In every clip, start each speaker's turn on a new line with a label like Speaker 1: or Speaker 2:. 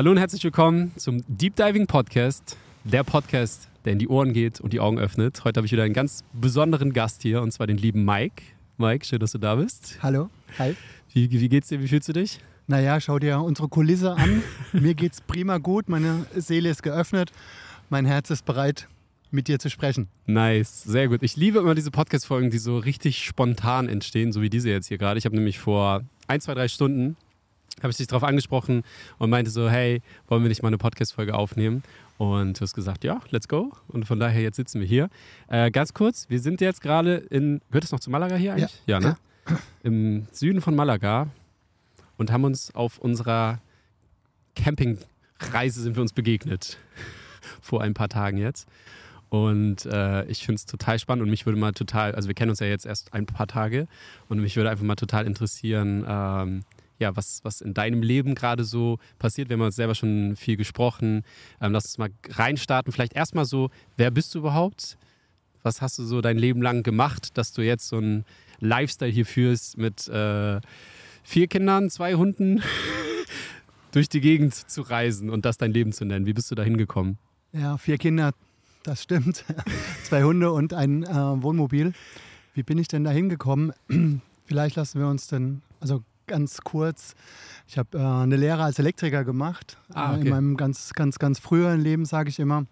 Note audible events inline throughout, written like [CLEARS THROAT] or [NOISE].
Speaker 1: Hallo und herzlich willkommen zum Deep Diving Podcast, der Podcast, der in die Ohren geht und die Augen öffnet. Heute habe ich wieder einen ganz besonderen Gast hier und zwar den lieben Mike. Mike, schön, dass du da bist.
Speaker 2: Hallo, hi.
Speaker 1: Wie, wie geht's dir? Wie fühlst du dich?
Speaker 2: Naja, schau dir unsere Kulisse an. [LAUGHS] Mir geht's prima gut, meine Seele ist geöffnet, mein Herz ist bereit, mit dir zu sprechen.
Speaker 1: Nice, sehr gut. Ich liebe immer diese Podcast-Folgen, die so richtig spontan entstehen, so wie diese jetzt hier gerade. Ich habe nämlich vor ein, zwei, drei Stunden habe ich dich darauf angesprochen und meinte so, hey, wollen wir nicht mal eine Podcast-Folge aufnehmen? Und du hast gesagt, ja, let's go. Und von daher, jetzt sitzen wir hier. Äh, ganz kurz, wir sind jetzt gerade in, gehört es noch zu Malaga hier eigentlich? Ja, ja ne? Ja. Im Süden von Malaga und haben uns auf unserer Campingreise sind wir uns begegnet. [LAUGHS] Vor ein paar Tagen jetzt. Und äh, ich finde es total spannend und mich würde mal total, also wir kennen uns ja jetzt erst ein paar Tage und mich würde einfach mal total interessieren, ähm, ja, was, was in deinem Leben gerade so passiert. Wir haben uns selber schon viel gesprochen. Ähm, lass uns mal reinstarten. Vielleicht erstmal so, wer bist du überhaupt? Was hast du so dein Leben lang gemacht, dass du jetzt so einen Lifestyle hier führst mit äh, vier Kindern, zwei Hunden [LAUGHS] durch die Gegend zu reisen und das dein Leben zu nennen? Wie bist du da hingekommen?
Speaker 2: Ja, vier Kinder, das stimmt. [LAUGHS] zwei Hunde und ein äh, Wohnmobil. Wie bin ich denn da hingekommen? [CLEARS THROAT] Vielleicht lassen wir uns denn, also ganz kurz. Ich habe äh, eine Lehre als Elektriker gemacht. Ah, okay. äh, in meinem ganz, ganz, ganz früheren Leben, sage ich immer.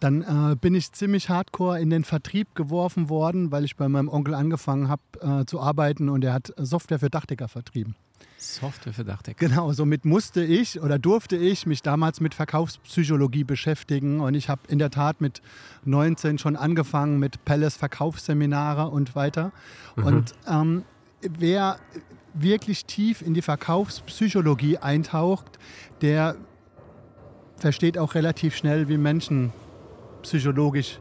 Speaker 2: Dann äh, bin ich ziemlich hardcore in den Vertrieb geworfen worden, weil ich bei meinem Onkel angefangen habe äh, zu arbeiten und er hat Software für Dachdecker vertrieben.
Speaker 1: Software für Dachdecker.
Speaker 2: Genau, somit musste ich oder durfte ich mich damals mit Verkaufspsychologie beschäftigen und ich habe in der Tat mit 19 schon angefangen mit Palace Verkaufsseminare und weiter. Mhm. Und ähm, wer wirklich tief in die Verkaufspsychologie eintaucht, der versteht auch relativ schnell, wie Menschen psychologisch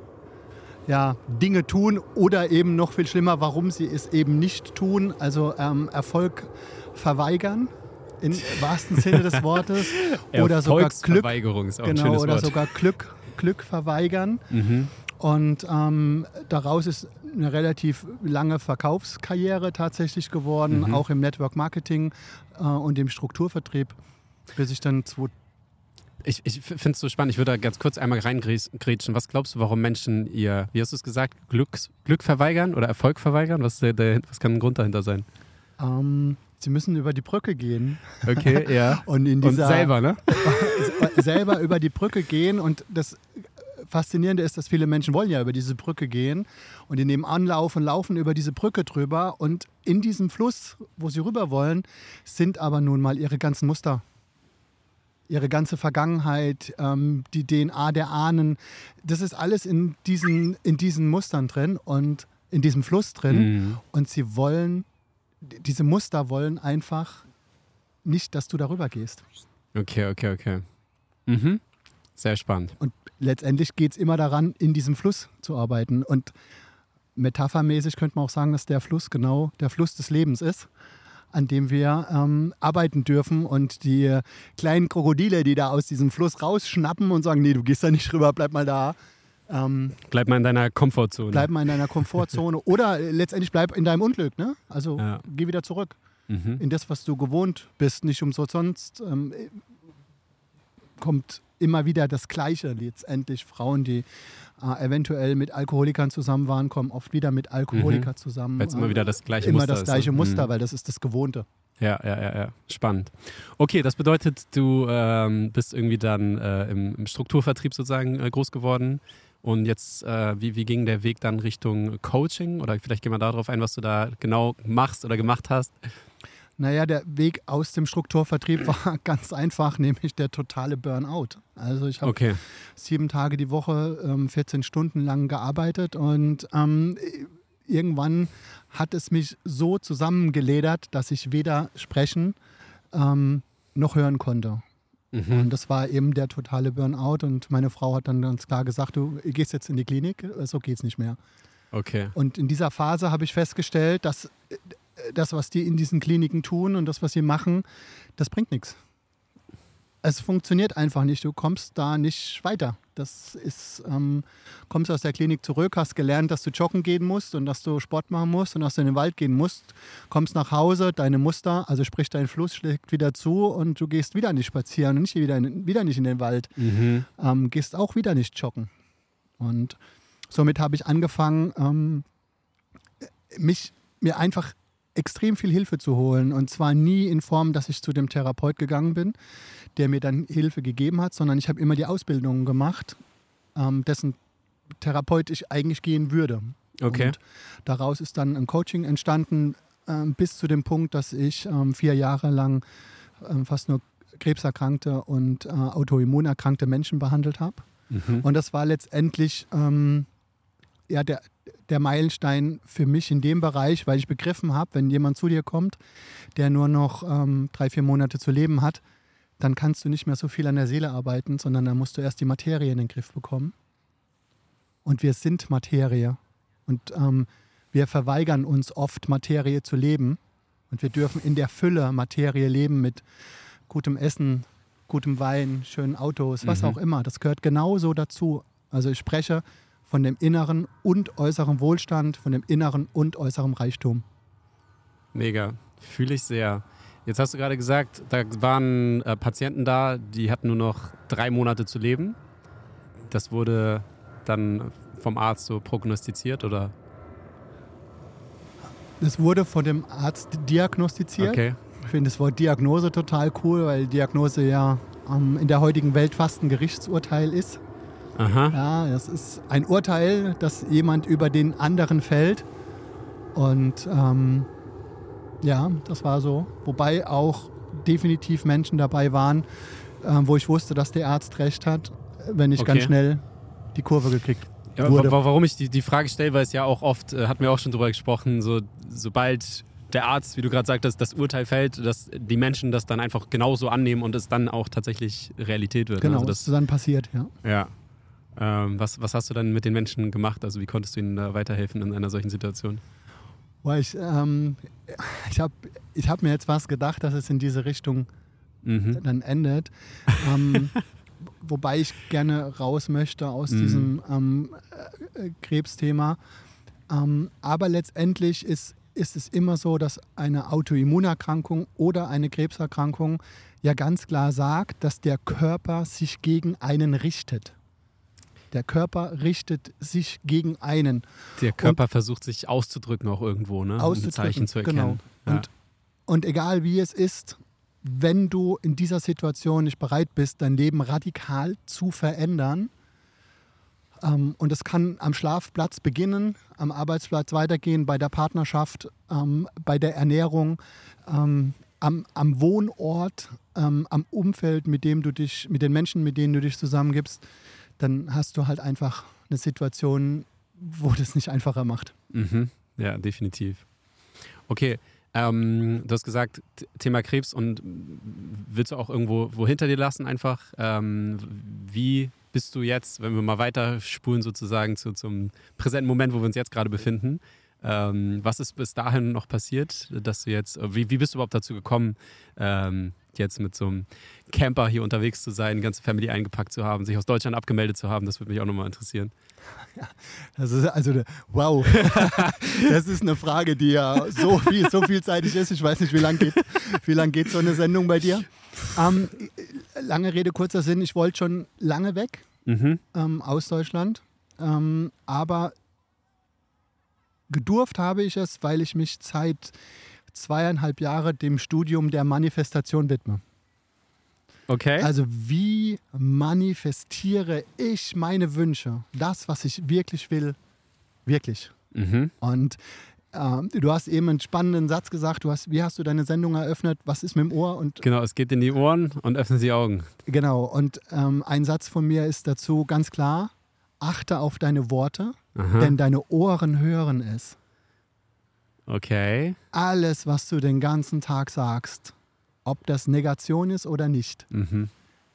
Speaker 2: ja, Dinge tun oder eben noch viel schlimmer, warum sie es eben nicht tun, also ähm, Erfolg verweigern im [LAUGHS] wahrsten Sinne des Wortes oder sogar Glück, genau, oder Wort. sogar Glück, Glück verweigern. Mhm. Und ähm, daraus ist eine relativ lange Verkaufskarriere tatsächlich geworden, mhm. auch im Network Marketing äh, und im Strukturvertrieb, bis ich dann
Speaker 1: ich, ich finde es so spannend. Ich würde da ganz kurz einmal reingrätschen. Was glaubst du, warum Menschen ihr, wie hast du es gesagt, Glück, Glück verweigern oder Erfolg verweigern? Was, der, der, was kann ein Grund dahinter sein?
Speaker 2: Ähm, sie müssen über die Brücke gehen.
Speaker 1: Okay, ja. [LAUGHS]
Speaker 2: und, in dieser,
Speaker 1: und selber, ne? [LAUGHS]
Speaker 2: selber über die Brücke gehen und das Faszinierende ist, dass viele Menschen wollen ja über diese Brücke gehen und die nehmen Anlauf und laufen über diese Brücke drüber und in diesem Fluss, wo sie rüber wollen, sind aber nun mal ihre ganzen Muster. Ihre ganze Vergangenheit, ähm, die DNA der Ahnen, das ist alles in diesen, in diesen Mustern drin und in diesem Fluss drin. Mhm. Und sie wollen, diese Muster wollen einfach nicht, dass du darüber gehst.
Speaker 1: Okay, okay, okay. Mhm. Sehr spannend.
Speaker 2: Und letztendlich geht es immer daran, in diesem Fluss zu arbeiten. Und metaphermäßig könnte man auch sagen, dass der Fluss genau der Fluss des Lebens ist, an dem wir ähm, arbeiten dürfen. Und die kleinen Krokodile, die da aus diesem Fluss rausschnappen und sagen, nee, du gehst da nicht rüber, bleib mal da.
Speaker 1: Ähm, bleib mal in deiner Komfortzone.
Speaker 2: Bleib mal in deiner Komfortzone. Oder letztendlich bleib in deinem Unglück. Ne? Also ja. geh wieder zurück mhm. in das, was du gewohnt bist. Nicht umsonst ähm, kommt immer wieder das Gleiche letztendlich. Frauen, die äh, eventuell mit Alkoholikern zusammen waren, kommen oft wieder mit Alkoholikern mhm. zusammen.
Speaker 1: Weil es immer wieder das gleiche
Speaker 2: immer
Speaker 1: Muster
Speaker 2: das ne? gleiche ist. Muster, mhm. weil das ist das Gewohnte.
Speaker 1: Ja, ja, ja, ja. Spannend. Okay, das bedeutet, du ähm, bist irgendwie dann äh, im, im, Strukturvertrieb sozusagen äh, groß geworden. Und jetzt, äh, wie, wie ging der Weg dann Richtung Coaching? Oder vielleicht gehen wir darauf ein, was du da genau machst oder gemacht hast.
Speaker 2: Naja, der Weg aus dem Strukturvertrieb [LAUGHS] war ganz einfach, nämlich der totale Burnout. Also ich habe okay. sieben Tage die Woche, ähm, 14 Stunden lang gearbeitet und ähm, irgendwann hat es mich so zusammengeledert, dass ich weder sprechen ähm, noch hören konnte. Mhm. Und das war eben der totale Burnout und meine Frau hat dann ganz klar gesagt, du gehst jetzt in die Klinik, so geht es nicht mehr.
Speaker 1: Okay.
Speaker 2: Und in dieser Phase habe ich festgestellt, dass das, was die in diesen Kliniken tun und das, was sie machen, das bringt nichts. es funktioniert einfach nicht. Du kommst da nicht weiter. Das ist, ähm, kommst aus der Klinik zurück, hast gelernt, dass du joggen gehen musst und dass du Sport machen musst und dass du in den Wald gehen musst. Kommst nach Hause, deine Muster, also sprich dein Fluss schlägt wieder zu und du gehst wieder nicht spazieren und nicht wieder, in, wieder nicht in den Wald.
Speaker 1: Mhm.
Speaker 2: Ähm, gehst auch wieder nicht joggen. Und somit habe ich angefangen, ähm, mich mir einfach extrem viel Hilfe zu holen. Und zwar nie in Form, dass ich zu dem Therapeut gegangen bin, der mir dann Hilfe gegeben hat, sondern ich habe immer die Ausbildungen gemacht, ähm, dessen Therapeut ich eigentlich gehen würde.
Speaker 1: Okay.
Speaker 2: Und daraus ist dann ein Coaching entstanden, ähm, bis zu dem Punkt, dass ich ähm, vier Jahre lang ähm, fast nur krebserkrankte und äh, autoimmunerkrankte Menschen behandelt habe.
Speaker 1: Mhm.
Speaker 2: Und das war letztendlich ähm, ja, der, der Meilenstein für mich in dem Bereich, weil ich begriffen habe, wenn jemand zu dir kommt, der nur noch ähm, drei, vier Monate zu leben hat, dann kannst du nicht mehr so viel an der Seele arbeiten, sondern dann musst du erst die Materie in den Griff bekommen. Und wir sind Materie. Und ähm, wir verweigern uns oft, Materie zu leben. Und wir dürfen in der Fülle Materie leben mit gutem Essen, gutem Wein, schönen Autos, was
Speaker 1: Mhm.
Speaker 2: auch immer. Das gehört genauso dazu. Also ich spreche von dem inneren und äußeren Wohlstand, von dem inneren und äußeren Reichtum.
Speaker 1: Mega. Fühle ich sehr. Jetzt hast du gerade gesagt, da waren äh, Patienten da, die hatten nur noch drei Monate zu leben. Das wurde dann vom Arzt so prognostiziert, oder?
Speaker 2: Es wurde von dem Arzt diagnostiziert.
Speaker 1: Okay.
Speaker 2: Ich finde das Wort Diagnose total cool, weil Diagnose ja ähm, in der heutigen Welt fast ein Gerichtsurteil ist.
Speaker 1: Aha.
Speaker 2: Ja, das ist ein Urteil, das jemand über den anderen fällt. Und ähm, ja, das war so. Wobei auch definitiv Menschen dabei waren, ähm, wo ich wusste, dass der Arzt recht hat, wenn ich
Speaker 1: Okay.
Speaker 2: ganz schnell die Kurve gekriegt
Speaker 1: Ja,
Speaker 2: wurde.
Speaker 1: warum ich die, die Frage stelle, weil es ja auch oft, äh, hatten wir auch schon drüber gesprochen, so, sobald der Arzt, wie du gerade sagtest, das Urteil fällt, dass die Menschen das dann einfach genauso annehmen und es dann auch tatsächlich Realität wird.
Speaker 2: Genau,
Speaker 1: Also
Speaker 2: das ist dann passiert, ja.
Speaker 1: ja. Ähm, was, was hast du dann mit den Menschen gemacht? Also wie konntest du ihnen da weiterhelfen in einer solchen Situation?
Speaker 2: Boah, ich ähm, ich habe ich hab mir jetzt was gedacht, dass es in diese Richtung
Speaker 1: Mhm.
Speaker 2: dann endet. ähm, [LAUGHS] wobei ich gerne raus möchte aus
Speaker 1: Mhm.
Speaker 2: diesem ähm, äh, Krebsthema. Ähm, aber letztendlich ist, ist es immer so, dass eine Autoimmunerkrankung oder eine Krebserkrankung ja ganz klar sagt, dass der Körper sich gegen einen richtet. Der Körper richtet sich gegen einen.
Speaker 1: Der Körper versucht sich auszudrücken auch irgendwo, ne? Um
Speaker 2: Auszudrücken,
Speaker 1: Zeichen zu
Speaker 2: genau.
Speaker 1: erkennen. Ja.
Speaker 2: Und, und egal wie es ist, wenn du in dieser Situation nicht bereit bist, dein Leben radikal zu verändern, ähm, und es kann am Schlafplatz beginnen, am Arbeitsplatz weitergehen, bei der Partnerschaft, ähm, bei der Ernährung, ähm, am, am Wohnort, ähm, am Umfeld, mit dem du dich, mit den Menschen, mit denen du dich zusammengibst, dann hast du halt einfach eine Situation, wo das nicht einfacher macht.
Speaker 1: Mhm. Ja, definitiv. Okay, ähm, du hast gesagt, Thema Krebs und willst du auch irgendwo wo hinter dir lassen einfach? Ähm, wie bist du jetzt, wenn wir mal weiterspulen sozusagen zu, zum präsenten Moment, wo wir uns jetzt gerade befinden? Ähm, was ist bis dahin noch passiert, dass du jetzt, wie, wie bist du überhaupt dazu gekommen, jetzt mit so einem Camper hier unterwegs zu sein, ganze Family eingepackt zu haben, sich aus Deutschland abgemeldet zu haben? Das würde mich auch nochmal interessieren. [LAUGHS]
Speaker 2: Das ist also, wow, [LAUGHS] das ist eine Frage, die ja so viel, so vielseitig ist. Ich weiß nicht, wie lange geht, wie lang geht so eine Sendung bei dir? Ähm, lange Rede, kurzer Sinn. Ich wollte schon lange weg
Speaker 1: Mhm.
Speaker 2: ähm, aus Deutschland, ähm, aber gedurft habe ich es, weil ich mich seit zweieinhalb Jahren dem Studium der Manifestation widme.
Speaker 1: Okay.
Speaker 2: Also wie manifestiere ich meine Wünsche, das, was ich wirklich will, wirklich.
Speaker 1: mhm.
Speaker 2: Und ähm, du hast eben einen spannenden Satz gesagt. Du hast, wie hast du deine Sendung eröffnet? Was ist mit dem Ohr? Und
Speaker 1: Genau, es geht in die Ohren und öffnet die Augen.
Speaker 2: genau. Und ähm, ein Satz von mir ist dazu ganz klar: Achte auf deine Worte,
Speaker 1: Aha.
Speaker 2: denn deine Ohren hören es.
Speaker 1: Okay.
Speaker 2: Alles, was du den ganzen Tag sagst, ob das Negation ist oder nicht,
Speaker 1: Mhm.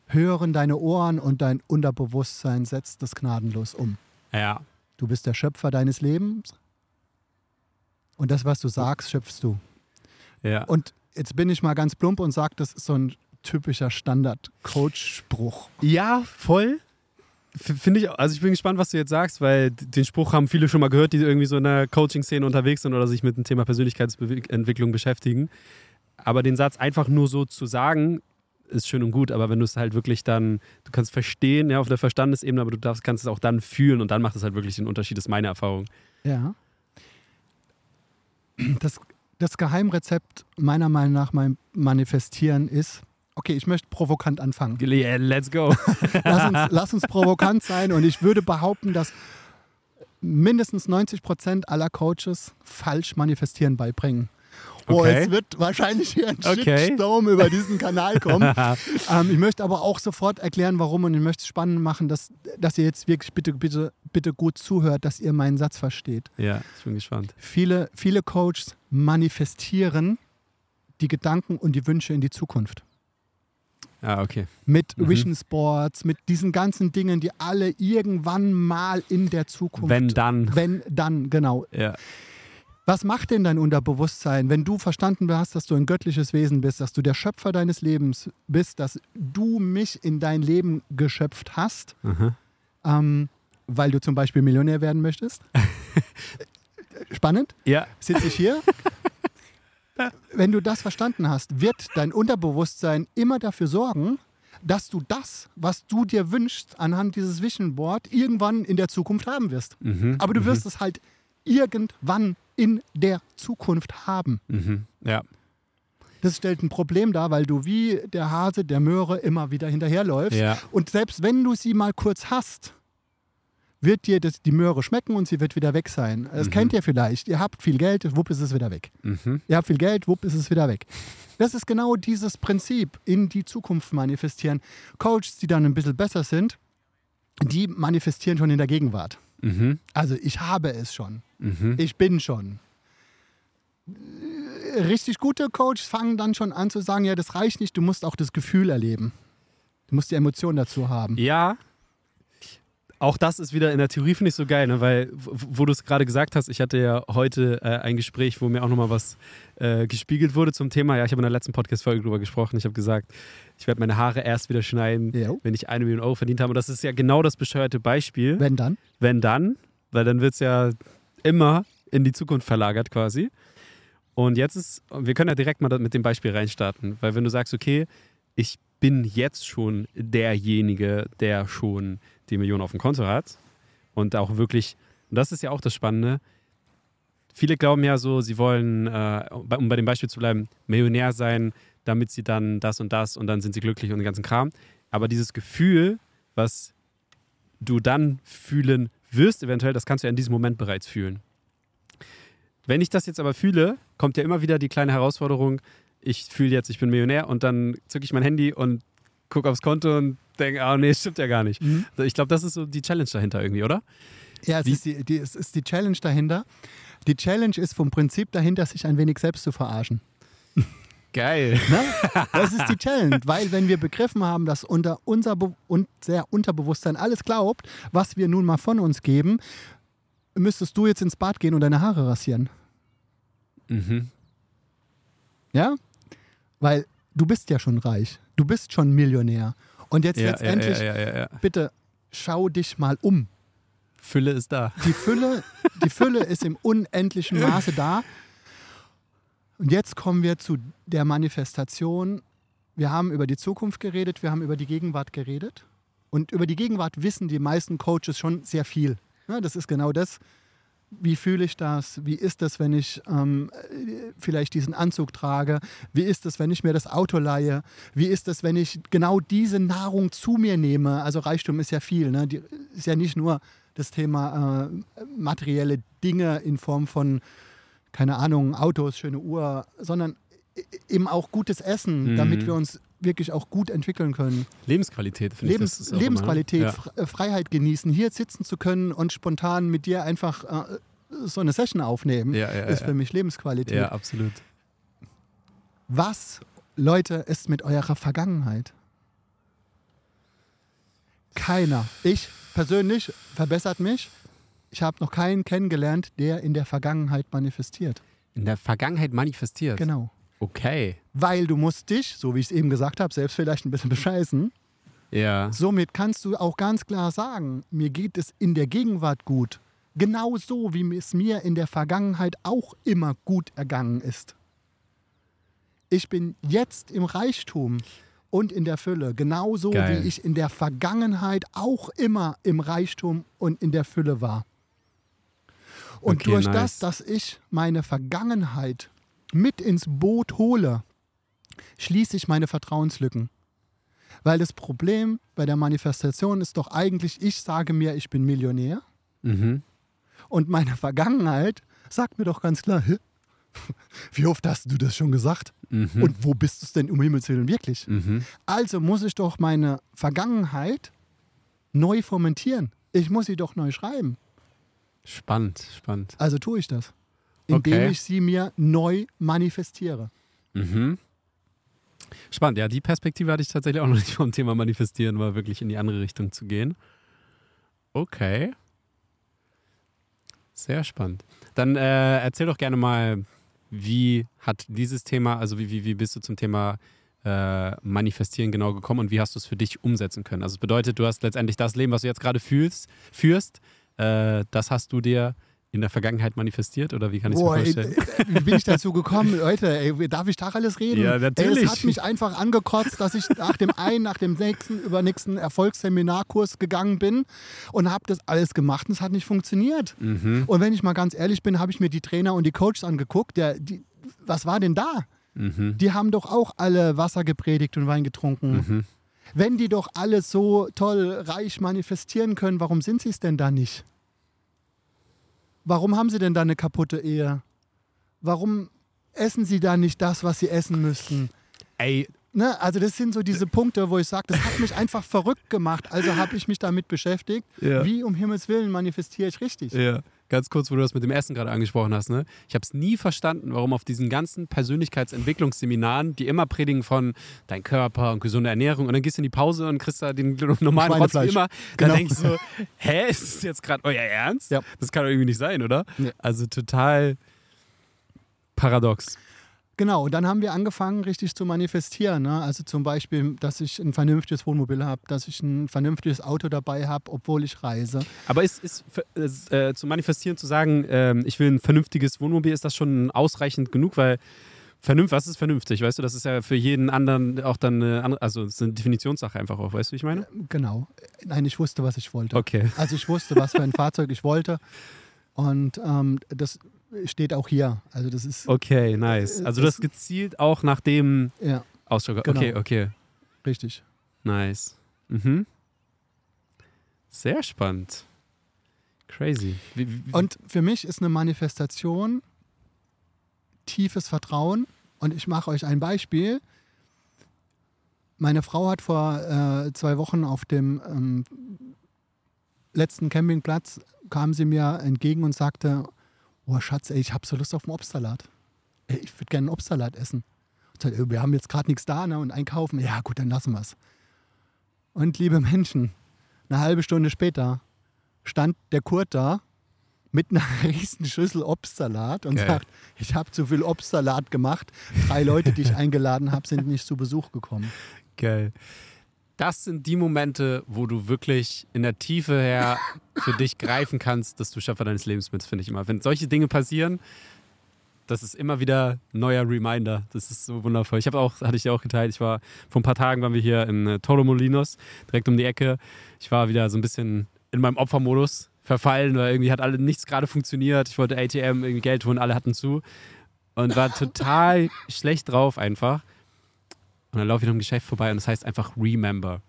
Speaker 2: hören deine Ohren und dein Unterbewusstsein setzt das gnadenlos um.
Speaker 1: Ja.
Speaker 2: Du bist der Schöpfer deines Lebens und das, was du sagst, schöpfst du.
Speaker 1: Ja.
Speaker 2: Und jetzt bin ich mal ganz plump und sage, das ist so ein typischer Standard-Coach-Spruch.
Speaker 1: Ja, voll. Finde ich, also ich bin gespannt, was du jetzt sagst, weil den Spruch haben viele schon mal gehört, die irgendwie so in der Coaching-Szene unterwegs sind oder sich mit dem Thema Persönlichkeitsentwicklung beschäftigen. Aber den Satz einfach nur so zu sagen, ist schön und gut, aber wenn du es halt wirklich dann, du kannst verstehen, ja, auf der Verstandesebene, aber du darfst, kannst es auch dann fühlen und dann macht es halt wirklich den Unterschied, ist meine Erfahrung.
Speaker 2: Ja. Das, das Geheimrezept meiner Meinung nach beim Manifestieren ist, okay, ich möchte provokant anfangen.
Speaker 1: Yeah, let's go. [LAUGHS]
Speaker 2: Lass uns, lass uns provokant sein und ich würde behaupten, dass mindestens 90 Prozent aller Coaches falsch manifestieren beibringen. Oh,
Speaker 1: Okay.
Speaker 2: es wird wahrscheinlich hier ein
Speaker 1: Okay.
Speaker 2: Shitstorm über diesen Kanal kommen. [LAUGHS] ähm, ich möchte aber auch sofort erklären, warum und ich möchte es spannend machen, dass, dass ihr jetzt wirklich bitte, bitte, bitte gut zuhört, dass ihr meinen Satz versteht.
Speaker 1: ja, ich bin gespannt.
Speaker 2: Viele, viele Coaches manifestieren die Gedanken und die Wünsche in die Zukunft.
Speaker 1: Ah, okay.
Speaker 2: Mit
Speaker 1: Mhm.
Speaker 2: Vision Sports, mit diesen ganzen Dingen, die alle irgendwann mal in der Zukunft.
Speaker 1: Wenn dann.
Speaker 2: Wenn dann, genau.
Speaker 1: Ja.
Speaker 2: Was macht denn dein Unterbewusstsein, wenn du verstanden hast, dass du ein göttliches Wesen bist, dass du der Schöpfer deines Lebens bist, dass du mich in dein Leben geschöpft hast,
Speaker 1: Aha.
Speaker 2: ähm, weil du zum Beispiel Millionär werden möchtest? [LAUGHS] Spannend.
Speaker 1: Ja.
Speaker 2: sitze ich hier. [LAUGHS] Wenn du das verstanden hast, wird dein Unterbewusstsein immer dafür sorgen, dass du das, was du dir wünschst, anhand dieses Vision Board irgendwann in der Zukunft haben wirst.
Speaker 1: Mhm.
Speaker 2: Aber du wirst es halt irgendwann in der Zukunft haben.
Speaker 1: Mhm. Ja.
Speaker 2: Das stellt ein Problem dar, weil du wie der Hase der Möhre immer wieder hinterherläufst.
Speaker 1: Ja.
Speaker 2: Und selbst wenn du sie mal kurz hast, wird dir das, die Möhre schmecken und sie wird wieder weg sein. Das
Speaker 1: Mhm.
Speaker 2: kennt ihr vielleicht. Ihr habt viel Geld, wupp ist es wieder weg.
Speaker 1: Mhm.
Speaker 2: Ihr habt viel Geld, wupp ist es wieder weg. Das ist genau dieses Prinzip, in die Zukunft manifestieren. Coaches, die dann ein bisschen besser sind, die manifestieren schon in der Gegenwart.
Speaker 1: Mhm.
Speaker 2: Also ich habe es schon.
Speaker 1: Mhm.
Speaker 2: Ich bin schon. Richtig gute Coaches fangen dann schon an zu sagen, ja, das reicht nicht, du musst auch das Gefühl erleben. Du musst die Emotion dazu haben.
Speaker 1: Ja. Auch das ist wieder in der Theorie, finde ich so geil, ne? weil, wo, du es gerade gesagt hast, ich hatte ja heute äh, ein Gespräch, wo mir auch nochmal was äh, gespiegelt wurde zum Thema. Ja, ich habe in der letzten Podcast-Folge drüber gesprochen. Ich habe gesagt, ich werde meine Haare erst wieder schneiden,
Speaker 2: Jo.
Speaker 1: wenn ich eine Million Euro verdient habe. Und das ist ja genau das bescheuerte Beispiel.
Speaker 2: Wenn dann.
Speaker 1: wenn dann, weil dann wird es ja immer in die Zukunft verlagert quasi. Und jetzt ist, wir können ja direkt mal mit dem Beispiel reinstarten, weil wenn du sagst, okay, ich bin jetzt schon derjenige, der schon die Million auf dem Konto hat und auch wirklich, und das ist ja auch das Spannende, viele glauben ja so, sie wollen, äh, um bei dem Beispiel zu bleiben, Millionär sein, damit sie dann das und das und dann sind sie glücklich und den ganzen Kram. Aber dieses Gefühl, was du dann fühlen wirst, eventuell, das kannst du ja in diesem Moment bereits fühlen. Wenn ich das jetzt aber fühle, kommt ja immer wieder die kleine Herausforderung, ich fühle jetzt, ich bin Millionär und dann zücke ich mein Handy und gucke aufs Konto und denke, ah nee, stimmt ja gar nicht. Also Ich glaube, das ist so die Challenge dahinter irgendwie, oder?
Speaker 2: Ja, es ist, die, die, es ist die Challenge dahinter. Die Challenge ist vom Prinzip dahinter, sich ein wenig selbst zu verarschen.
Speaker 1: Geil. [LAUGHS]
Speaker 2: Ne? Das ist die Challenge, weil wenn wir begriffen haben, dass unter unser Be und sehr Unterbewusstsein alles glaubt, was wir nun mal von uns geben, müsstest du jetzt ins Bad gehen und deine Haare rasieren.
Speaker 1: Mhm.
Speaker 2: Ja? Weil du bist ja schon reich. Du bist schon Millionär. Und jetzt
Speaker 1: Ja,
Speaker 2: letztendlich,
Speaker 1: ja.
Speaker 2: bitte schau dich mal um.
Speaker 1: Fülle ist da.
Speaker 2: Die Fülle, die Fülle ist im unendlichen Maße da. Und jetzt kommen wir zu der Manifestation. Wir haben über die Zukunft geredet, wir haben über die Gegenwart geredet. Und über die Gegenwart wissen die meisten Coaches schon sehr viel. Ja, das ist genau das. Wie fühle ich das? Wie ist das, wenn ich ähm, äh, vielleicht diesen Anzug trage? Wie ist es, wenn ich mir das Auto leihe? Wie ist es, wenn ich genau diese Nahrung zu mir nehme? Also Reichtum ist ja viel. Ne? Die, ist ja nicht nur das Thema äh, materielle Dinge in Form von, keine Ahnung, Autos, schöne Uhr, sondern eben auch gutes Essen,
Speaker 1: Mhm.
Speaker 2: damit wir uns wirklich auch gut entwickeln können.
Speaker 1: Lebensqualität, finde ich.
Speaker 2: Lebens
Speaker 1: das ist auch
Speaker 2: Lebensqualität? Fre- äh, Freiheit genießen, hier sitzen zu können und spontan mit dir einfach äh, so eine Session aufnehmen,
Speaker 1: ja. Ja, ja,
Speaker 2: ist
Speaker 1: ja,
Speaker 2: für mich Lebensqualität.
Speaker 1: ja, absolut.
Speaker 2: Was, Leute, ist mit eurer Vergangenheit? Keiner. Ich persönlich verbessert mich. Ich habe noch keinen kennengelernt, der in der Vergangenheit manifestiert.
Speaker 1: In der Vergangenheit manifestiert.
Speaker 2: Genau.
Speaker 1: Okay.
Speaker 2: weil du musst dich, so wie ich es eben gesagt habe, selbst vielleicht ein bisschen bescheißen.
Speaker 1: Ja.
Speaker 2: Somit kannst du auch ganz klar sagen, mir geht es in der Gegenwart gut. Genauso wie es mir in der Vergangenheit auch immer gut ergangen ist. Ich bin jetzt im Reichtum und in der Fülle, genauso
Speaker 1: Geil.
Speaker 2: wie ich in der Vergangenheit auch immer im Reichtum und in der Fülle war. Und
Speaker 1: Okay,
Speaker 2: durch
Speaker 1: nice.
Speaker 2: das, dass ich meine Vergangenheit mit ins Boot hole, schließe ich meine Vertrauenslücken. Weil das Problem bei der Manifestation ist doch eigentlich, ich sage mir, ich bin Millionär
Speaker 1: Mhm.
Speaker 2: und meine Vergangenheit sagt mir doch ganz klar, "Hä? wie oft hast du das schon gesagt?
Speaker 1: Mhm.
Speaker 2: Und wo bist du es denn um Himmels Willen wirklich?
Speaker 1: Mhm.
Speaker 2: Also muss ich doch meine Vergangenheit neu formentieren. Ich muss sie doch neu schreiben.
Speaker 1: Spannend, spannend.
Speaker 2: Also tue ich das, indem
Speaker 1: Okay.
Speaker 2: ich sie mir neu manifestiere.
Speaker 1: Mhm. Spannend, ja, die Perspektive hatte ich tatsächlich auch noch nicht vom Thema Manifestieren, war wirklich in die andere Richtung zu gehen. Okay. Sehr spannend. Dann äh, erzähl doch gerne mal, wie hat dieses Thema, also wie, wie, wie bist du zum Thema äh, Manifestieren genau gekommen und wie hast du es für dich umsetzen können? Also es bedeutet, du hast letztendlich das Leben, was du jetzt gerade fühlst, führst, äh, das hast du dir in der Vergangenheit manifestiert oder wie kann ich es mir
Speaker 2: ey,
Speaker 1: vorstellen?
Speaker 2: äh, [LAUGHS] wie bin ich dazu gekommen? Leute, ey, darf ich da alles reden?
Speaker 1: Ja, natürlich.
Speaker 2: Ey, es hat mich einfach angekotzt, dass ich nach dem einen, nach dem nächsten, übernächsten Erfolgsseminarkurs gegangen bin und habe das alles gemacht und es hat nicht funktioniert.
Speaker 1: Mhm.
Speaker 2: Und wenn ich mal ganz ehrlich bin, habe ich mir die Trainer und die Coaches angeguckt. Der, die, was war denn da?
Speaker 1: Mhm.
Speaker 2: Die haben doch auch alle Wasser gepredigt und Wein getrunken.
Speaker 1: Mhm.
Speaker 2: Wenn die doch alle so toll reich manifestieren können, warum sind sie es denn da nicht? Warum haben sie denn da eine kaputte Ehe? Warum essen sie da nicht das, was sie essen müssten?
Speaker 1: Ey,
Speaker 2: Ne? Also das sind so diese Punkte, wo ich sage, das hat mich einfach verrückt gemacht. Also habe ich mich damit beschäftigt,
Speaker 1: Ja.
Speaker 2: wie um Himmels Willen manifestiere ich richtig.
Speaker 1: Ja, ganz kurz, wo du das mit dem Essen gerade angesprochen hast. Ne? Ich habe es nie verstanden, warum auf diesen ganzen Persönlichkeitsentwicklungsseminaren, die immer predigen von dein Körper und gesunde Ernährung und dann gehst du in die Pause und kriegst da den normalen Rotz wie immer.
Speaker 2: Genau.
Speaker 1: Dann denke ich so, hä, ist das jetzt gerade euer Ernst?
Speaker 2: Ja.
Speaker 1: Das kann doch irgendwie nicht sein, oder?
Speaker 2: Nee.
Speaker 1: Also total paradox.
Speaker 2: Genau, und dann haben wir angefangen, richtig zu manifestieren. Ne? Also zum Beispiel, dass ich ein vernünftiges Wohnmobil habe, dass ich ein vernünftiges Auto dabei habe, obwohl ich reise.
Speaker 1: Aber ist, ist ist, äh, zu manifestieren, zu sagen, ähm, ich will ein vernünftiges Wohnmobil, ist das schon ausreichend genug? Weil vernünftig, was ist vernünftig? Weißt du, das ist ja für jeden anderen auch dann eine andere, also es ist eine Definitionssache einfach auch, weißt du, wie ich meine?
Speaker 2: Genau. Nein, ich wusste, was ich wollte.
Speaker 1: Okay.
Speaker 2: Also ich wusste, was für ein [LAUGHS] Fahrzeug ich wollte. Und ähm, das steht auch hier. Also das ist,
Speaker 1: Okay, nice. Also
Speaker 2: Das-
Speaker 1: hast gezielt auch nach dem
Speaker 2: ja,
Speaker 1: Ausschau.
Speaker 2: Genau.
Speaker 1: Okay, okay.
Speaker 2: richtig.
Speaker 1: Nice. Mhm. Sehr spannend. Crazy. Wie, wie,
Speaker 2: Und für mich ist eine Manifestation tiefes Vertrauen. Und ich mache euch ein Beispiel. Meine Frau hat vor äh, zwei Wochen auf dem ähm, letzten Campingplatz, kam sie mir entgegen und sagte, oh Schatz, ey, ich habe so Lust auf einen Obstsalat. Ey, ich würde gerne einen Obstsalat essen. Ich sagte, "Ey, wir haben jetzt gerade nichts da ne, und einkaufen. Ja gut, dann lassen wir es. Und liebe Menschen, eine halbe Stunde später stand der Kurt da mit einer [LAUGHS] riesen Schüssel Obstsalat und
Speaker 1: Geil.
Speaker 2: sagt, ich habe zu viel Obstsalat gemacht. Drei Leute, die ich [LAUGHS] eingeladen habe, sind nicht zu Besuch gekommen.
Speaker 1: Geil. Das sind die Momente, wo du wirklich in der Tiefe her [LAUGHS] für dich greifen kannst, dass du Schöpfer deines Lebens bist, finde ich immer. Wenn solche Dinge passieren, das ist immer wieder ein neuer Reminder. Das ist so wundervoll. Ich habe auch, hatte ich ja auch geteilt, ich war, vor ein paar Tagen waren wir hier in äh, Torremolinos, direkt um die Ecke. Ich war wieder so ein bisschen in meinem Opfermodus verfallen, weil irgendwie hat alle nichts gerade funktioniert. Ich wollte ATM irgendwie Geld holen, alle hatten zu. Und war [LAUGHS] total schlecht drauf einfach. Und dann laufe ich noch im Geschäft vorbei und das heißt einfach Remember.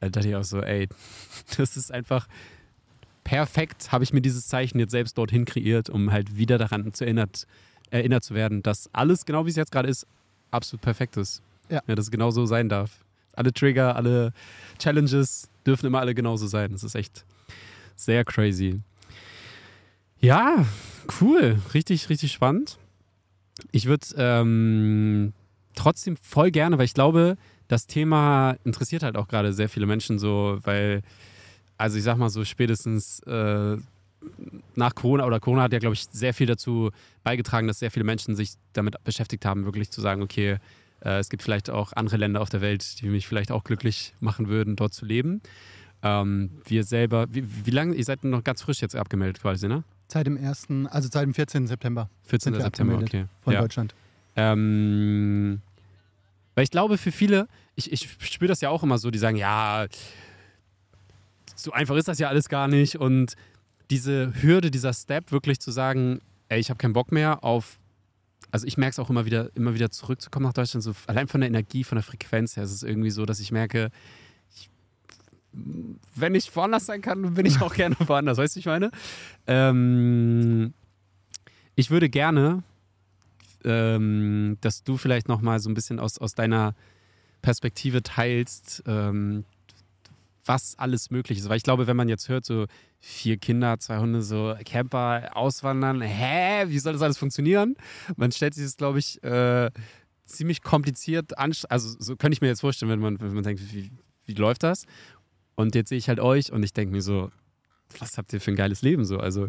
Speaker 1: Da dachte ich auch so, ey, [LAUGHS] das ist einfach perfekt, habe ich mir dieses Zeichen jetzt selbst dorthin kreiert, um halt wieder daran zu erinnert, erinnert zu werden, dass alles, genau wie es jetzt gerade ist, absolut perfekt ist.
Speaker 2: Ja.
Speaker 1: dass es genau so sein darf. Alle Trigger, alle Challenges dürfen immer alle genauso sein. Das ist echt sehr crazy. Ja, cool. Richtig, richtig spannend. Ich würde ähm, trotzdem voll gerne, weil ich glaube, das Thema interessiert halt auch gerade sehr viele Menschen so, weil, also ich sag mal so spätestens äh, nach Corona oder Corona hat ja, glaube ich, sehr viel dazu beigetragen, dass sehr viele Menschen sich damit beschäftigt haben, wirklich zu sagen, okay, Äh, es gibt vielleicht auch andere Länder auf der Welt, die mich vielleicht auch glücklich machen würden, dort zu leben. Ähm, wir selber, wie, wie lange, ihr seid noch ganz frisch jetzt abgemeldet quasi, ne?
Speaker 2: Seit dem 1., also seit dem 14. September.
Speaker 1: 14.
Speaker 2: sind wir
Speaker 1: September, okay.
Speaker 2: Von
Speaker 1: ja.
Speaker 2: Deutschland.
Speaker 1: Ähm, weil ich glaube, für viele, ich, ich spüre das ja auch immer so, die sagen, ja, so einfach ist das ja alles gar nicht. Und diese Hürde, dieser Step, wirklich zu sagen, ey, ich habe keinen Bock mehr auf, also ich merke es auch immer wieder, immer wieder zurückzukommen nach Deutschland, so allein von der Energie, von der Frequenz her, ist es irgendwie so, dass ich merke, ich, wenn ich woanders sein kann, bin ich auch [LAUGHS] gerne woanders, weißt du, ich meine? Ähm, ich würde gerne, ähm, dass du vielleicht nochmal so ein bisschen aus, aus deiner Perspektive teilst, ähm, was alles möglich ist. Weil ich glaube, wenn man jetzt hört, so vier Kinder, zwei Hunde, so Camper auswandern, hä, wie soll das alles funktionieren? Man stellt sich das, glaube ich, äh, ziemlich kompliziert an. Also so könnte ich mir jetzt vorstellen, wenn man, wenn man denkt, wie, wie läuft das? Und jetzt sehe ich halt euch und ich denke mir so, was habt ihr für ein geiles Leben so? Also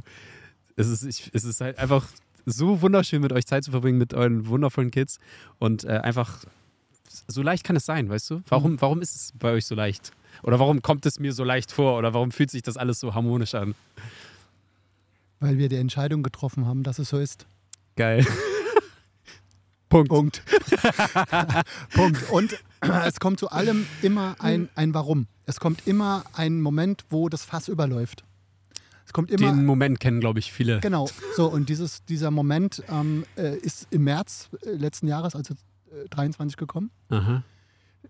Speaker 1: es ist, ich, es ist halt einfach so wunderschön, mit euch Zeit zu verbringen, mit euren wundervollen Kids. Und äh, einfach, so leicht kann es sein, weißt du? Warum, warum ist es bei euch so leicht? Oder warum kommt es mir so leicht vor? Oder warum fühlt sich das alles so harmonisch an?
Speaker 2: Weil wir die Entscheidung getroffen haben, dass es so ist.
Speaker 1: Geil. [LAUGHS] Punkt.
Speaker 2: Punkt. [LAUGHS] Punkt. Und [CLEARS THROAT] es kommt zu allem immer ein, ein Warum. Es kommt immer ein Moment, wo das Fass überläuft. Es kommt immer.
Speaker 1: Den Moment kennen, glaube ich, viele.
Speaker 2: Genau. So, und dieses, dieser Moment ähm, äh, ist im März äh, letzten Jahres, also äh, 23 gekommen,
Speaker 1: Aha.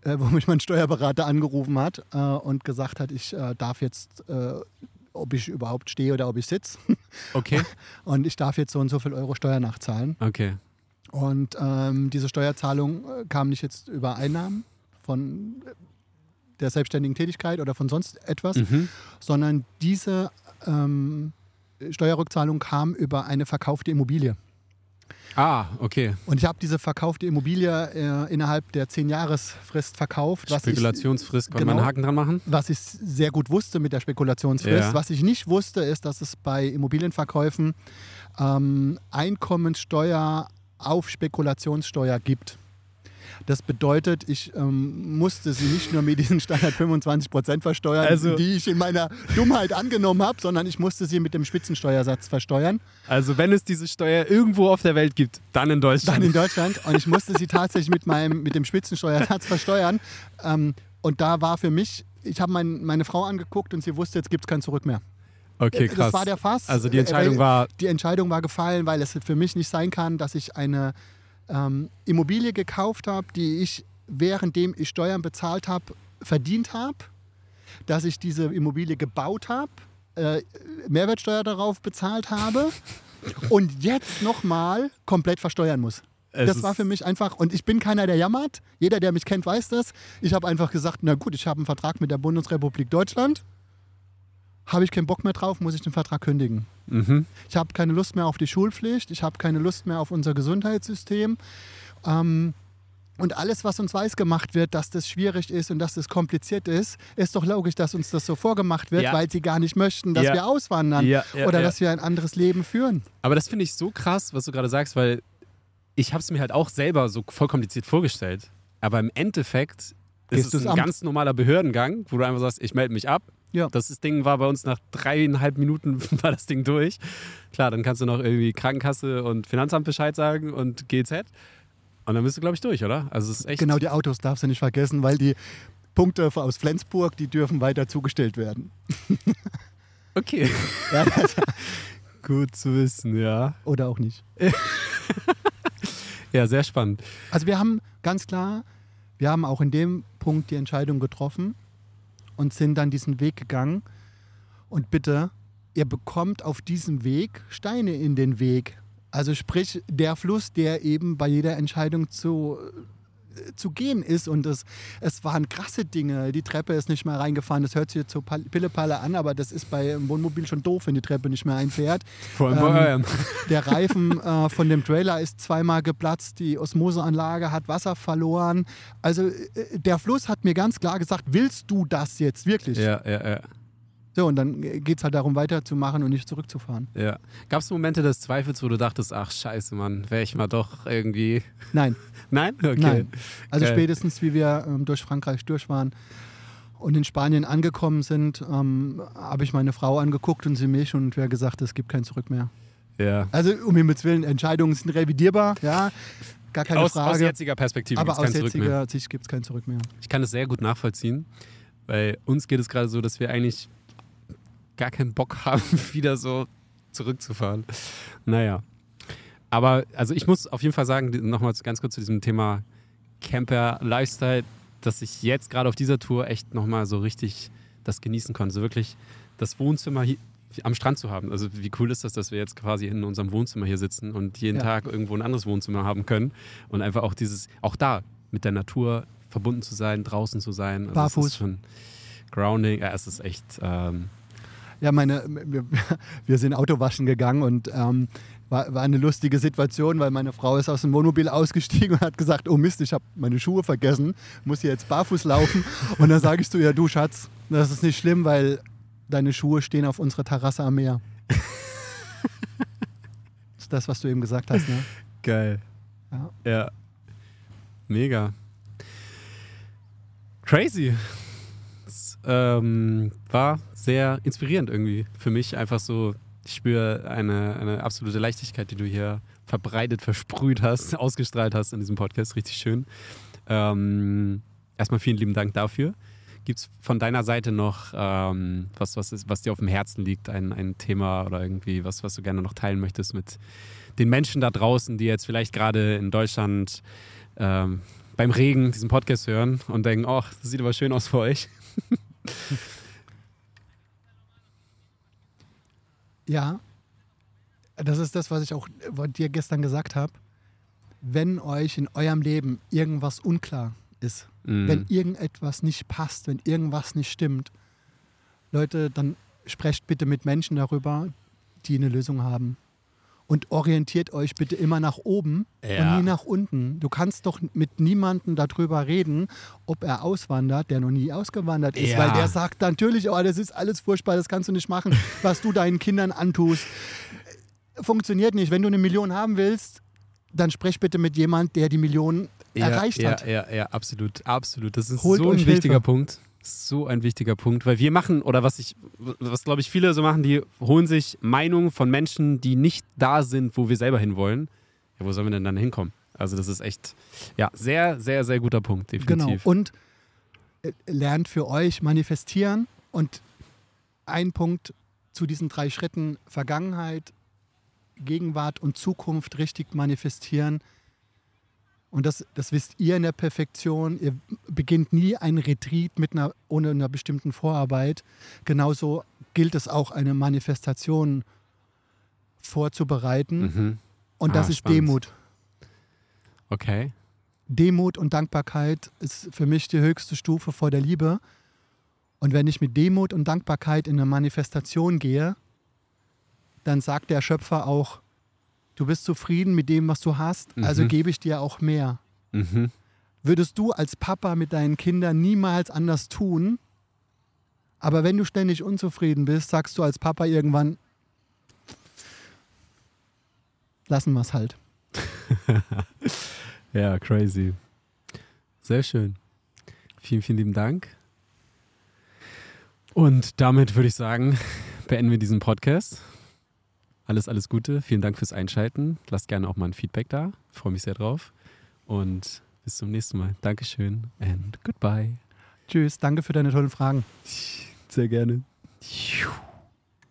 Speaker 2: äh, wo mich mein Steuerberater angerufen hat äh, und gesagt hat, ich äh, darf jetzt, äh, ob ich überhaupt stehe oder ob ich sitze. [LAUGHS]
Speaker 1: Okay.
Speaker 2: Und ich darf jetzt so und so viel Euro Steuer nachzahlen.
Speaker 1: Okay.
Speaker 2: Und ähm, diese Steuerzahlung äh, kam nicht jetzt über Einnahmen von äh, der selbstständigen Tätigkeit oder von sonst etwas,
Speaker 1: Mhm.
Speaker 2: sondern diese ähm, Steuerrückzahlung kam über eine verkaufte Immobilie.
Speaker 1: Ah, okay.
Speaker 2: Und ich habe diese verkaufte Immobilie äh, innerhalb der 10-Jahres-Frist verkauft.
Speaker 1: Spekulationsfrist, kann man
Speaker 2: genau.
Speaker 1: einen Haken dran machen?
Speaker 2: was ich sehr gut wusste mit der Spekulationsfrist.
Speaker 1: Ja.
Speaker 2: Was ich nicht wusste, ist, dass es bei Immobilienverkäufen ähm, Einkommensteuer auf Spekulationssteuer gibt. Das bedeutet, ich ähm, musste sie nicht nur mit diesen Standard 25% versteuern,
Speaker 1: Also-
Speaker 2: die ich in meiner Dummheit angenommen habe, sondern ich musste sie mit dem Spitzensteuersatz versteuern.
Speaker 1: Also, wenn es diese Steuer irgendwo auf der Welt gibt, dann in Deutschland.
Speaker 2: Dann in Deutschland. Und ich musste sie tatsächlich mit, meinem, mit dem Spitzensteuersatz versteuern. Ähm, und da war für mich, ich habe mein, meine Frau angeguckt und sie wusste, jetzt gibt es kein Zurück mehr.
Speaker 1: okay,
Speaker 2: Das
Speaker 1: krass.
Speaker 2: war der Fass.
Speaker 1: Also, die Entscheidung
Speaker 2: Äh,
Speaker 1: war,
Speaker 2: Die Entscheidung war gefallen, weil es für mich nicht sein kann, dass ich eine ähm, Immobilie gekauft habe, die ich währenddem ich Steuern bezahlt habe, verdient habe, dass ich diese Immobilie gebaut habe, äh, Mehrwertsteuer darauf bezahlt habe [LAUGHS] und jetzt nochmal komplett versteuern muss.
Speaker 1: Es
Speaker 2: das war für mich einfach, und ich bin keiner, der jammert. Jeder, der mich kennt, weiß das. Ich habe einfach gesagt, na gut, ich habe einen Vertrag mit der Bundesrepublik Deutschland. Habe ich keinen Bock mehr drauf, muss ich den Vertrag kündigen.
Speaker 1: mhm.
Speaker 2: Ich habe keine Lust mehr auf die Schulpflicht, ich habe keine Lust mehr auf unser Gesundheitssystem. Ähm, und alles, was uns weiß gemacht wird, dass das schwierig ist und dass das kompliziert ist, ist doch logisch, dass uns das so vorgemacht wird,
Speaker 1: Ja.
Speaker 2: weil sie gar nicht möchten, dass
Speaker 1: Ja.
Speaker 2: wir auswandern
Speaker 1: Ja,
Speaker 2: oder dass wir ein anderes Leben führen.
Speaker 1: Aber das finde ich so krass, was du gerade sagst, weil ich habe es mir halt auch selber so voll kompliziert vorgestellt. Aber im Endeffekt ist es ein
Speaker 2: Amt?
Speaker 1: ganz normaler Behördengang, wo du einfach sagst, ich melde mich ab.
Speaker 2: Ja.
Speaker 1: Das Ding war bei uns nach dreieinhalb Minuten [LAUGHS] war das Ding durch. Klar, dann kannst du noch irgendwie Krankenkasse und Finanzamt Bescheid sagen und GZ. Und dann bist du, glaube ich, durch, oder? Also es ist echt.
Speaker 2: Genau, die Autos darfst du nicht vergessen, weil die Punkte aus Flensburg, die dürfen weiter zugestellt werden. [LAUGHS]
Speaker 1: Okay.
Speaker 2: Ja, das, [LAUGHS]
Speaker 1: Gut zu wissen, ja.
Speaker 2: oder auch nicht.
Speaker 1: Ja, sehr spannend.
Speaker 2: Also wir haben ganz klar, wir haben auch in dem Punkt die Entscheidung getroffen und sind dann diesen Weg gegangen. Und bitte, ihr bekommt auf diesem Weg Steine in den Weg. Also sprich, der Fluss, der eben bei jeder Entscheidung zu, zu gehen ist. Und es, es waren krasse Dinge. Die Treppe ist nicht mehr reingefahren. Das hört sich jetzt so pal- Pillepalle an, aber das ist bei einem Wohnmobil schon doof, wenn die Treppe nicht mehr einfährt.
Speaker 1: Vor allem
Speaker 2: Ähm,
Speaker 1: bei eurem.
Speaker 2: Der Reifen äh, von dem Trailer ist zweimal geplatzt, die Osmoseanlage hat Wasser verloren. Also äh, der Fluss hat mir ganz klar gesagt, willst du das jetzt wirklich?
Speaker 1: Ja, ja, ja.
Speaker 2: So, und dann geht es halt darum, weiterzumachen und nicht zurückzufahren.
Speaker 1: Ja. Gab es Momente des Zweifels, wo du dachtest, ach scheiße, Mann, wäre ich mal doch irgendwie. [LAUGHS]
Speaker 2: Nein.
Speaker 1: Nein? Okay.
Speaker 2: Nein. Also
Speaker 1: Geil.
Speaker 2: spätestens, wie wir ähm, durch Frankreich durch waren und in Spanien angekommen sind, ähm, habe ich meine Frau angeguckt und sie mich und wir gesagt, es gibt kein Zurück mehr.
Speaker 1: Ja.
Speaker 2: Also um Himmels Willen, Entscheidungen sind revidierbar, ja, gar keine
Speaker 1: Aus,
Speaker 2: Frage.
Speaker 1: aus jetziger Perspektive
Speaker 2: aber
Speaker 1: gibt's kein
Speaker 2: aus
Speaker 1: Zurück mehr.
Speaker 2: jetziger Sicht gibt es kein Zurück mehr.
Speaker 1: Ich kann es sehr gut nachvollziehen, weil uns geht es gerade so, dass wir eigentlich gar keinen Bock haben, [LAUGHS] wieder so zurückzufahren. Naja. Aber also ich muss auf jeden Fall sagen, nochmal ganz kurz zu diesem Thema Camper-Lifestyle, dass ich jetzt gerade auf dieser Tour echt nochmal so richtig das genießen konnte. So wirklich das Wohnzimmer hier am Strand zu haben. Also wie cool ist das, dass wir jetzt quasi in unserem Wohnzimmer hier sitzen und jeden
Speaker 2: Ja.
Speaker 1: Tag irgendwo ein anderes Wohnzimmer haben können und einfach auch dieses, auch da mit der Natur verbunden zu sein, draußen zu sein. Also
Speaker 2: Barfuß.
Speaker 1: ist schon Grounding. Ja, es ist echt. Ähm,
Speaker 2: Ja, meine, wir, sind Auto waschen gegangen und ähm, war, war eine lustige Situation, weil meine Frau ist aus dem Wohnmobil ausgestiegen und hat gesagt, oh Mist, ich habe meine Schuhe vergessen, muss hier jetzt barfuß laufen. Und dann sage ich zu ihr, du Schatz, das ist nicht schlimm, weil deine Schuhe stehen auf unserer Terrasse am Meer. das [LAUGHS] ist das, was du eben gesagt hast, ne?
Speaker 1: Geil.
Speaker 2: Ja.
Speaker 1: Ja. Mega. Crazy. Ähm, war sehr inspirierend irgendwie für mich. Einfach so, ich spüre eine, eine absolute Leichtigkeit, die du hier verbreitet, versprüht hast, [LAUGHS] ausgestrahlt hast in diesem Podcast. Richtig schön. Ähm, erstmal vielen lieben Dank dafür. Gibt es von deiner Seite noch ähm, was, was, ist, was dir auf dem Herzen liegt, ein, ein Thema oder irgendwie was, was du gerne noch teilen möchtest mit den Menschen da draußen, die jetzt vielleicht gerade in Deutschland ähm, beim Regen diesen Podcast hören und denken, oh, das sieht aber schön aus für euch. [LAUGHS]
Speaker 2: Ja, das ist das, was ich auch dir gestern gesagt habe. Wenn euch in eurem Leben irgendwas unklar ist,
Speaker 1: Mhm.
Speaker 2: wenn irgendetwas nicht passt, wenn irgendwas nicht stimmt, Leute, dann sprecht bitte mit Menschen darüber, die eine Lösung haben. Und orientiert euch bitte immer nach oben
Speaker 1: Ja.
Speaker 2: und nie nach unten. Du kannst doch mit niemandem darüber reden, ob er auswandert, der noch nie ausgewandert ist.
Speaker 1: Ja.
Speaker 2: Weil der sagt natürlich, oh, das ist alles furchtbar, das kannst du nicht machen, was du deinen Kindern antust. Funktioniert nicht. Wenn du eine Million haben willst, dann sprech bitte mit jemand, der die Million
Speaker 1: ja,
Speaker 2: erreicht
Speaker 1: ja,
Speaker 2: hat.
Speaker 1: Ja, ja, absolut, absolut. Das ist
Speaker 2: Holt
Speaker 1: so ein wichtiger
Speaker 2: Hilfe.
Speaker 1: Punkt. So ein wichtiger Punkt, weil wir machen, oder was ich, was glaube ich viele so machen, die holen sich Meinungen von Menschen, die nicht da sind, wo wir selber hinwollen. Ja, wo sollen wir denn dann hinkommen? Also das ist echt, ja, sehr, sehr, sehr guter Punkt,
Speaker 2: Genau.
Speaker 1: definitiv.
Speaker 2: Und äh, lernt für euch manifestieren. Und ein Punkt zu diesen drei Schritten Vergangenheit, Gegenwart und Zukunft richtig manifestieren. Und das, das wisst ihr in der Perfektion. Ihr beginnt nie ein Retreat mit einer, ohne einer bestimmten Vorarbeit. Genauso gilt es auch, eine Manifestation vorzubereiten.
Speaker 1: Mhm.
Speaker 2: Und das
Speaker 1: Ah,
Speaker 2: ist
Speaker 1: spannend.
Speaker 2: Demut.
Speaker 1: Okay.
Speaker 2: Demut und Dankbarkeit ist für mich die höchste Stufe vor der Liebe. Und wenn ich mit Demut und Dankbarkeit in eine Manifestation gehe, dann sagt der Schöpfer auch, du bist zufrieden mit dem, was du hast, also
Speaker 1: Mhm.
Speaker 2: gebe ich dir auch mehr.
Speaker 1: Mhm.
Speaker 2: Würdest du als Papa mit deinen Kindern niemals anders tun, aber wenn du ständig unzufrieden bist, sagst du als Papa irgendwann, lassen wir es halt. [LAUGHS]
Speaker 1: Ja, crazy. Sehr schön. Vielen, vielen lieben Dank. Und damit würde ich sagen, [LAUGHS] beenden wir diesen Podcast. Alles, alles Gute. Vielen Dank fürs Einschalten. Lasst gerne auch mal ein Feedback da. Freue mich sehr drauf. Und bis zum nächsten Mal. Dankeschön and goodbye.
Speaker 2: Tschüss, danke für deine tollen Fragen.
Speaker 1: Sehr gerne.